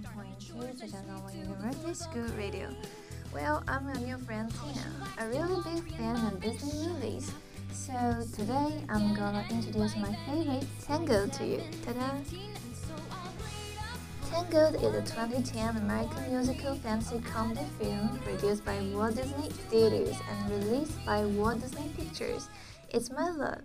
98.2 Zhejiang University School Radio. Well, I'm your new friend Tina, a really big fan of Disney movies. So today I'm gonna introduce my favorite Tangled to you. Ta-da! Tangled is a 2010 American musical fantasy comedy film produced by Walt Disney Studios and released by Walt Disney Pictures. It's my love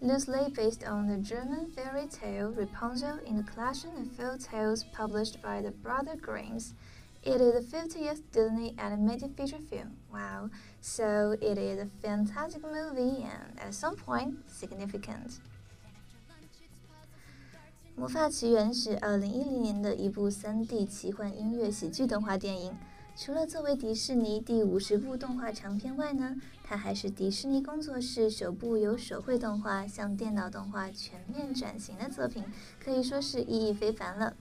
loosely based on the German fairy tale Rapunzel in the collection of fairy tales published by the Brother Grimms. It is the 50th Disney animated feature film. Wow, so it is a fantastic movie and at some point significant. 魔法奇缘是二零一零年的一部三 D 奇幻音乐喜剧动画电影。 除了作为迪士尼第五十部动画长片外呢，它还是迪士尼工作室首部由手绘动画向电脑动画全面转型的作品，可以说是意义非凡了。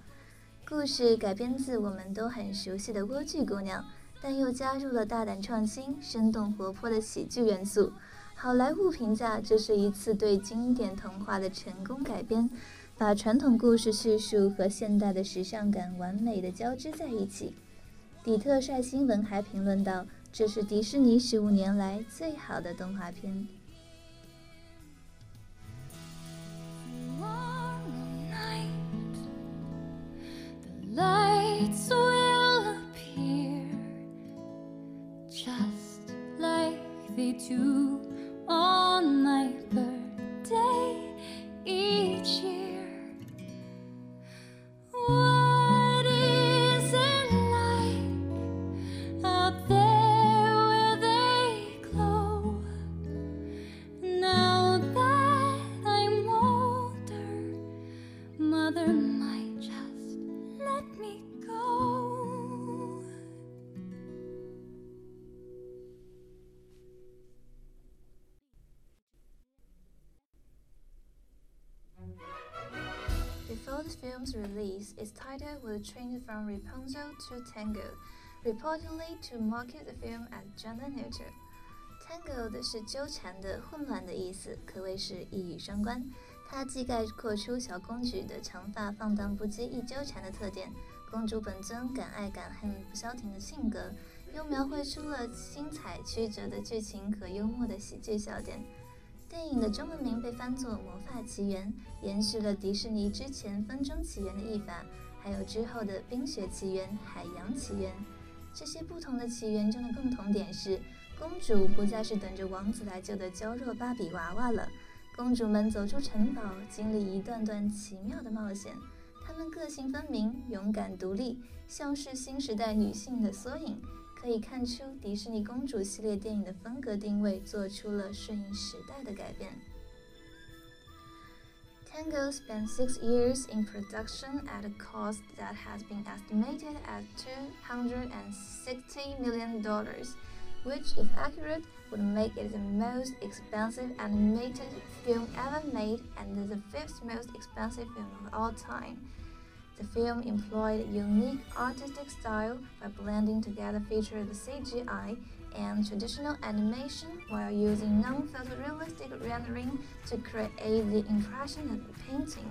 故事改编自我们都很熟悉的《莴苣姑娘》，但又加入了大胆创新、生动活泼的喜剧元素。好莱坞评价这是一次对经典童话的成功改编，把传统故事叙述和现代的时尚感完美的交织在一起。底特率新闻还评论道：“这是迪士尼十五年来最好的动画片。” Before the Its release, its title was changed from Rapunzel to Tango, reportedly to market the film as gender neutral. Tangled 是纠缠的、混乱的意思，可谓是一语双关。它既概括出小公举的长发放荡不羁、易纠缠的特点，公主本尊敢爱敢恨、不消停的性格，又描绘出了精彩曲折的剧情和幽默的喜剧笑点。电影的中文名被翻作《魔法奇缘》，延续了迪士尼之前《风中奇缘》的译法，还有之后的《冰雪奇缘》《海洋奇缘》。这些不同的起源中的共同点是，公主不再是等着王子来救的娇弱芭比娃娃了。公主们走出城堡，经历一段段奇妙的冒险。她们个性分明、勇敢独立，像是新时代女性的缩影。可以看出迪士尼公主系列电影的风格定位做出了顺应时代的改变。Tangled spent six years in production at a cost that has been estimated at $260 million, which, if accurate, would make it the most expensive animated film ever made and the fifth most expensive film of all time. The film employed a unique artistic style by blending together features of CGI and traditional animation while using non-photorealistic rendering to create the impression of a painting.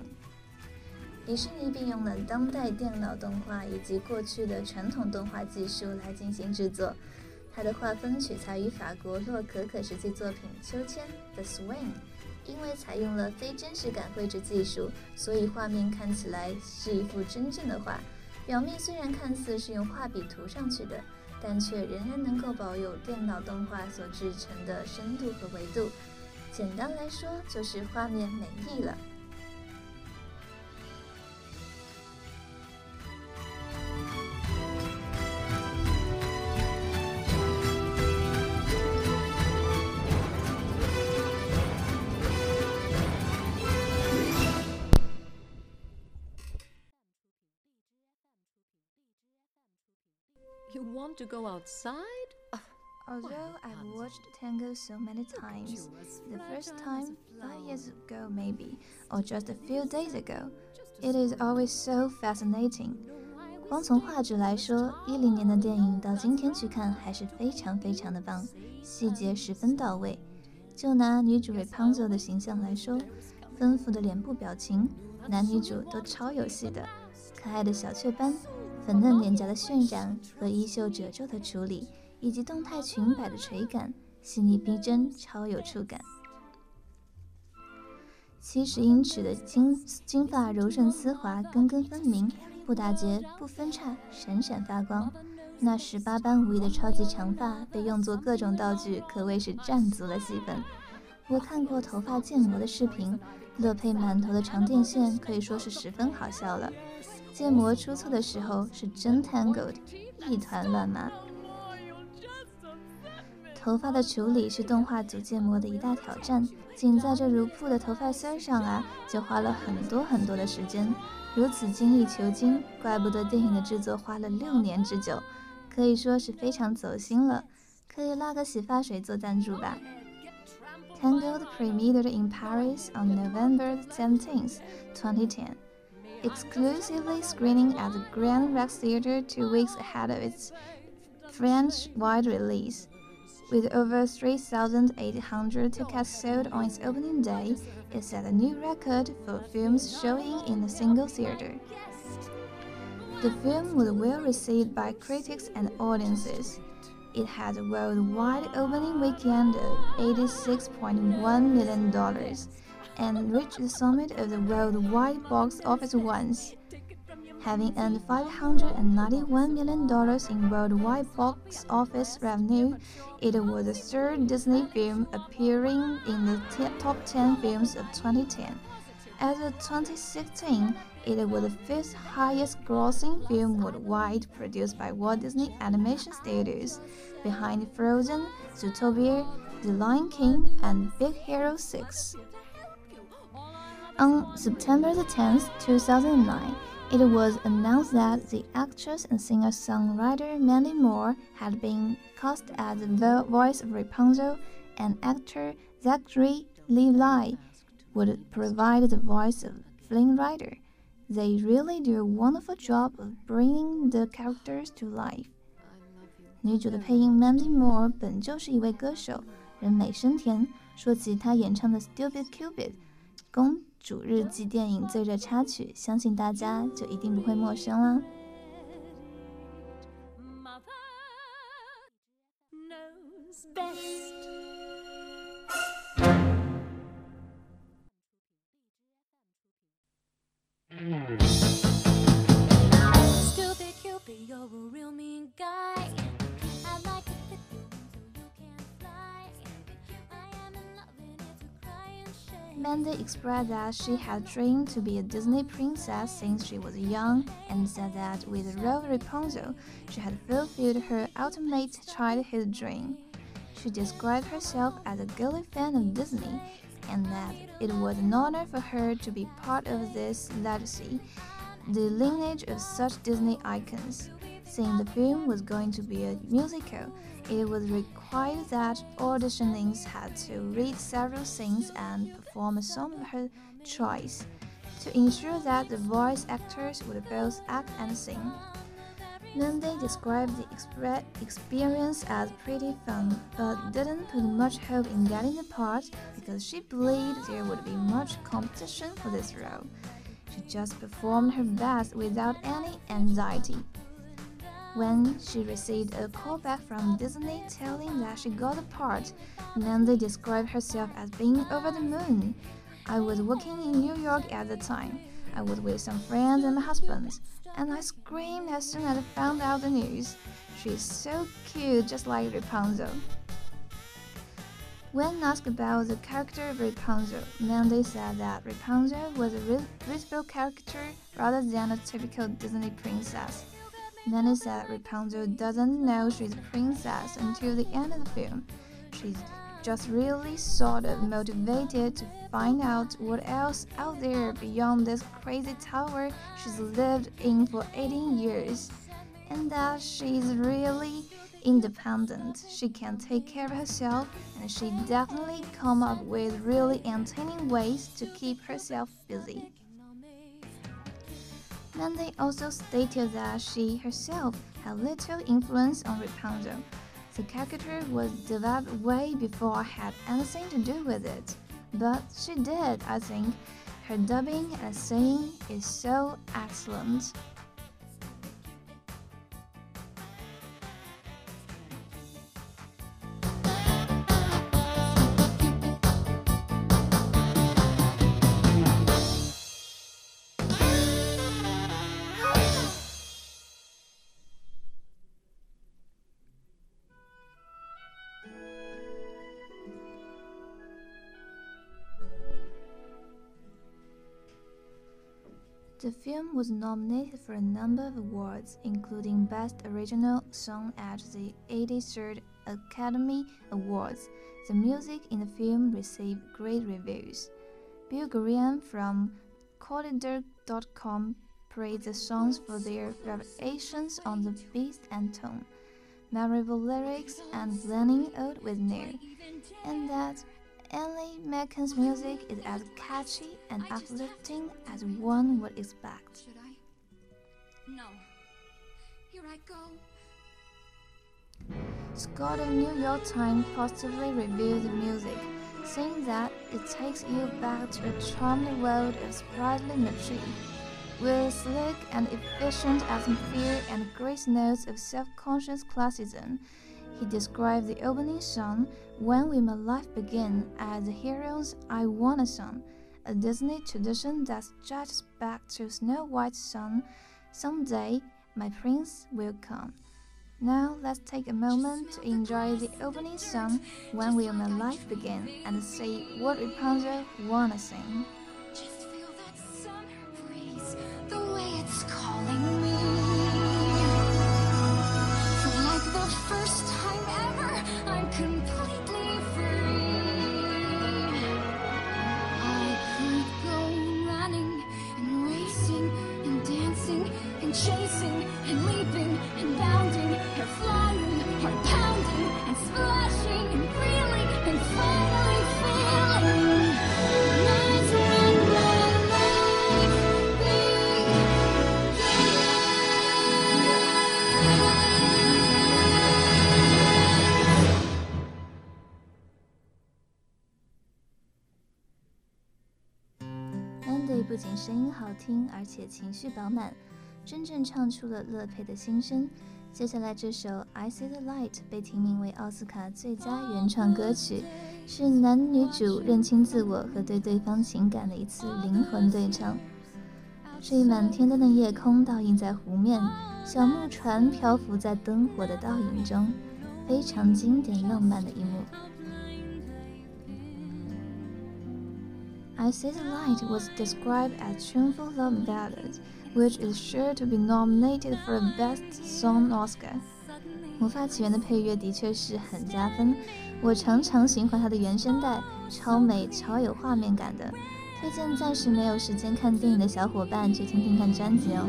迪士尼并用了当代电脑动画以及过去的传统动画技术来进行制作。它的画风取材于法国洛可可时期作品《秋千》The Swing。 因为采用了非真实感绘制技术，所以画面看起来是一幅真正的画。表面虽然看似是用画笔涂上去的，但却仍然能够保有电脑动画所制成的深度和维度。简单来说，就是画面美丽了。Want to go outside? Although I've watched Tango so many times, the first time, five years ago maybe, or just a few days ago, it is always so fascinating. 光从画质来说，一零年的电影到今天去看还是非常非常的棒，细节十分到位。就拿女主 Rapunzel 的形象来说，丰富的脸部表情，男女主都超有戏的，可爱的小雀斑。粉嫩脸颊的渲染和衣袖褶皱的处理，以及动态裙摆的垂感，细腻逼真，超有触感。七十英尺的金金发柔顺丝滑，根根分明，不打结，不分叉，闪闪发光。那十八般武艺的超级长发被用作各种道具，可谓是占足了戏份。我看过头发建模的视频，乐佩满头的长电线可以说是十分好笑了。建模出错的时候是真 tangled，一团乱麻。头发的处理是动画组建模的一大挑战，仅在这如瀑的头发丝上啊，就花了很多很多的时间。如此精益求精，怪不得电影的制作花了六年之久。可以说是非常走心了，可以拉个洗发水做赞助吧。Tangled premiered in Paris on November 17th, 2010, exclusively screening at the Grand Rex Theatre two weeks ahead of its French-wide release. With over 3,800 tickets sold on its opening day, it set a new record for films showing in a single theater. The film was well received by critics and audiences. It had a worldwide opening weekend of $86.1 million and reached the summit of the worldwide box office once. Having earned $591 million in worldwide box office revenue, it was the third Disney film appearing in the top 10 films of 2010. As of 2016, it was the fifth highest grossing film worldwide produced by Walt Disney Animation Studios, behind Frozen, Zootopia, The Lion King, and Big Hero 6. On September 10, 2009, it was announced that the actress and singer-songwriter Mandy Moore had been cast as the voice of Rapunzel, and actor Zachary Levi would provide the voice of Flynn Rider. They really do a wonderful job of bringing the characters to life. 女主的配音 Mandy Moore 本就是一位歌手，人美声甜。说起她演唱的《Stupid Cupid》公 主日记电影最热插曲，相信大家就一定不会陌生啦。Mandy expressed that she had dreamed to be a Disney princess since she was young and said that with the role of Rapunzel, she had fulfilled her ultimate childhood dream. She described herself as a girly fan of Disney and that it was an honor for her to be part of this legacy, the lineage of such Disney icons. Seeing the film was going to be a musical, it was required that auditionings had to read several scenes and perform a some of her choice to ensure that the voice actors would both act and sing. Mandy described the experience as pretty fun, but didn't put much hope in getting the part because she believed there would be much competition for this role. She just performed her best without any anxiety. When she received a call back from Disney telling that she got the part, Mandy described herself as being over the moon. I was working in New York at the time. I was with some friends and my husband, and I screamed as soon as I found out the news. She's so cute, just like Rapunzel. When asked about the character of Rapunzel, Mandy said that Rapunzel was a readable character rather than a typical Disney princess. Mandy said Rapunzel doesn't know she's a princess until the end of the film. She's just really sort of motivated to find out what else out there beyond this crazy tower she's lived in for 18 years. And that she's really independent. She can take care of herself and she definitely come up with really entertaining ways to keep herself busy. Mandy also stated that she herself had little influence on Rapunzel. The character was developed way before I had anything to do with it. But she did, I think. Her dubbing and singing is so excellent. The film was nominated for a number of awards, including Best Original Song at the 83rd Academy Awards. The music in the film received great reviews. Bill Graham from Collider.com praised the songs for their variations on the beat and tone, memorable lyrics, and blending old with new, and that Alan Menken's music is as catchy and uplifting as one would expect. Should I? No. Here I go. Scott of New York Times positively reviewed the music, saying that it takes you back to a charmed world of sprightly mature, with slick and efficient atmosphere and great notes of self-conscious classicism. He described the opening song, When Will My Life Begin, as the hero's I Want a Song, a Disney tradition that stretches back to Snow White's song, Someday My Prince Will Come. Now let's take a moment to enjoy the opening song, When Will My Life Begin, and see what Rapunzel wanna sing. 听，而且情绪饱满，真正唱出了乐佩的心声。接下来这首《I See the Light》被提名为奥斯卡最佳原创歌曲，是男女主认清自我和对对方情感的一次灵魂对唱。这一满天灯的夜空倒映在湖面，小木船漂浮在灯火的倒影中，非常经典浪漫的一幕。I See the Light was described as tuneful love ballad, which is sure to be nominated for a Best Song Oscar. 魔法起源的配乐的确是很加分，我常常循环它的原声带，超美超有画面感的。推荐暂时没有时间看电影的小伙伴去听听看专辑哦。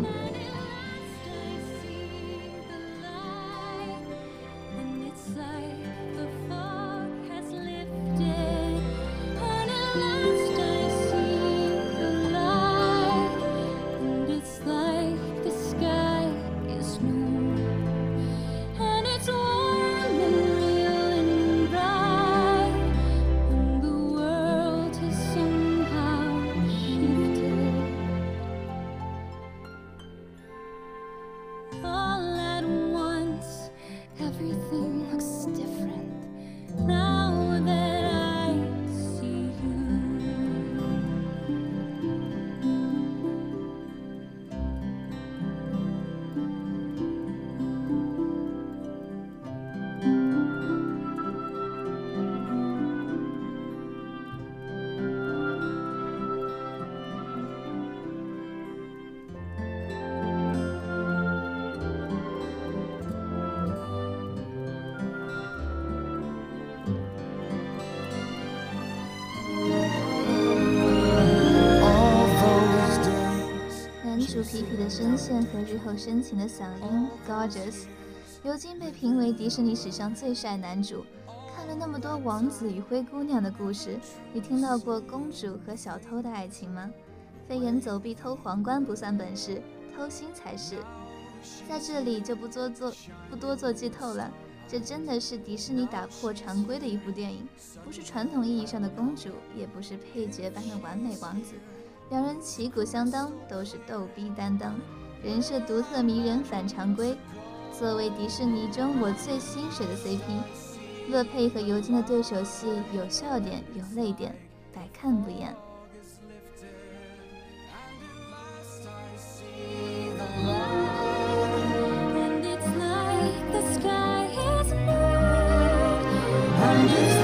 声线和日后深情的嗓音，gorgeous，如今被评为迪士尼史上最帅男主。看了那么多王子与灰姑娘的故事，你听到过公主和小偷的爱情吗？飞檐走壁偷皇冠不算本事，偷心才是。在这里就不做做不多做剧透了，这真的是迪士尼打破常规的一部电影，不是传统意义上的公主，也不是配角般的完美王子。两人旗鼓相当，都是逗逼担当，人设独特迷人反常规。作为迪士尼中我最心水的 CP，乐佩和尤金的对手戏有笑点有泪点，百看不厌。And it's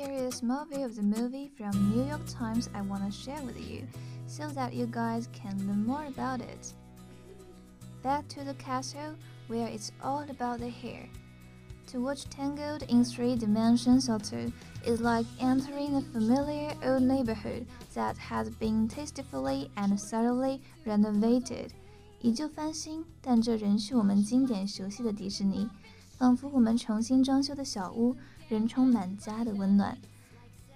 Here is a small view of the movie from New York Times I want to share with you so that you guys can learn more about it. Back to the castle where it's all about the hair. To watch Tangled in three dimensions or two is like entering a familiar old neighborhood that has been tastefully and thoroughly renovated. 依旧翻新，但这仍是我们经典熟悉的迪士尼，仿佛我们重新装修的小屋 仍充满家的温暖。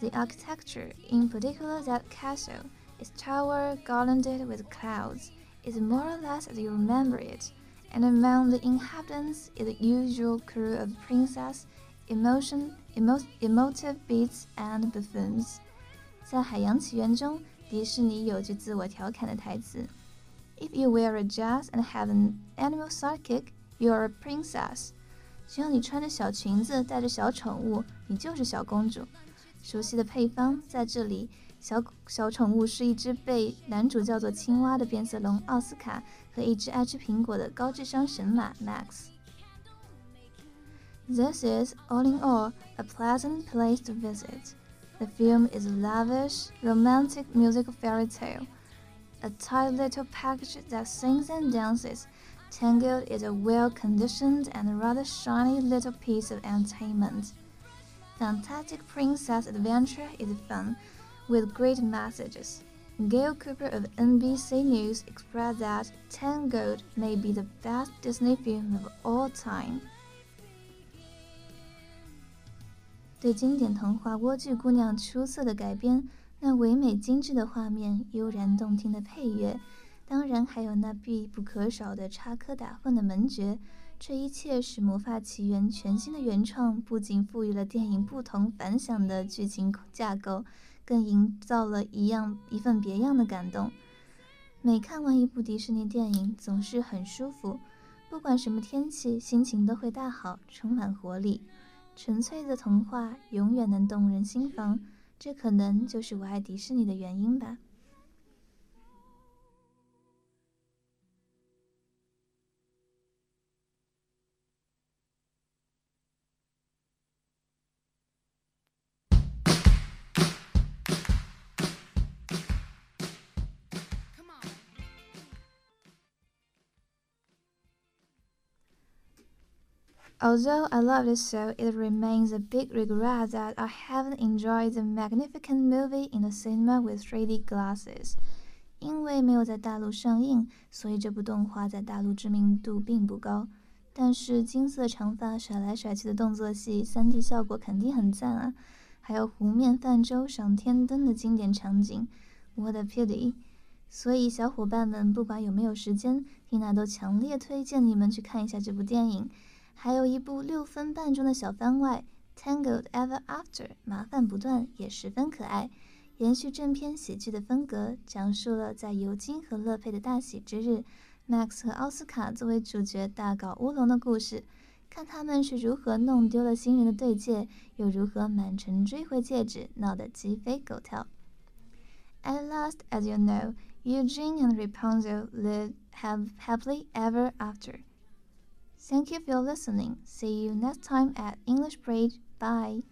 The architecture, in particular that castle, its tower garlanded with clouds, is more or less as you remember it, and among the inhabitants is the usual crew of princess, emotion, emo, emotive beasts and buffoons. 在《海洋奇缘》中，迪士尼有句自我调侃的台词：“If you wear a dress and have an animal sidekick, you are a princess.” 只要你穿着小裙子，带着小宠物，你就是小公主。熟悉的配方在这里，小小宠物是一只被男主叫做青蛙的变色龙奥斯卡和一只爱吃苹果的高智商神马 Max。This is, all in all, a pleasant place to visit. The film is a lavish, romantic musical fairy tale, a tight little package that sings and dances. Tangled is a well conditioned and rather shiny little piece of entertainment. Fantastic Princess Adventure is fun, with great messages. Gail Cooper of NBC News expressed that Tangled may be the best Disney film of all time. 对经典童话《莴苣姑娘》出色的改编，那唯美精致的画面，悠然动听的配乐。 当然，还有那必不可少的插科打诨的门诀，这一切使《魔法奇缘》全新的原创不仅赋予了电影不同凡响的剧情架构，更营造了一样一份别样的感动。每看完一部迪士尼电影，总是很舒服，不管什么天气，心情都会大好，充满活力。纯粹的童话永远能动人心房，这可能就是我爱迪士尼的原因吧。Although I love it so, it remains a big regret that I haven't enjoyed the magnificent movie in the cinema with 3D glasses. 因为没有在大陆上映，所以这部动画在大陆知名度并不高。但是金色长发甩来甩去的动作戏，3D 效果肯定很赞啊！还有湖面泛舟、赏天灯的经典场景我的 pity！所以小伙伴们不管有没有时间，缇娜都强烈推荐你们去看一下这部电影。还有一部六分半钟的小番外《Tangled Ever After》，麻烦不断，也十分可爱。延续正片喜剧的风格，讲述了在尤金和乐佩的大喜之日，Max 和奥斯卡作为主角大搞乌龙的故事。看他们是如何弄丢了新人的对戒，又如何满城追回戒指，闹得鸡飞狗跳。At last, as you know, Eugene and Rapunzel live have happily ever after. Thank you for listening. See you next time at English Bridge. Bye.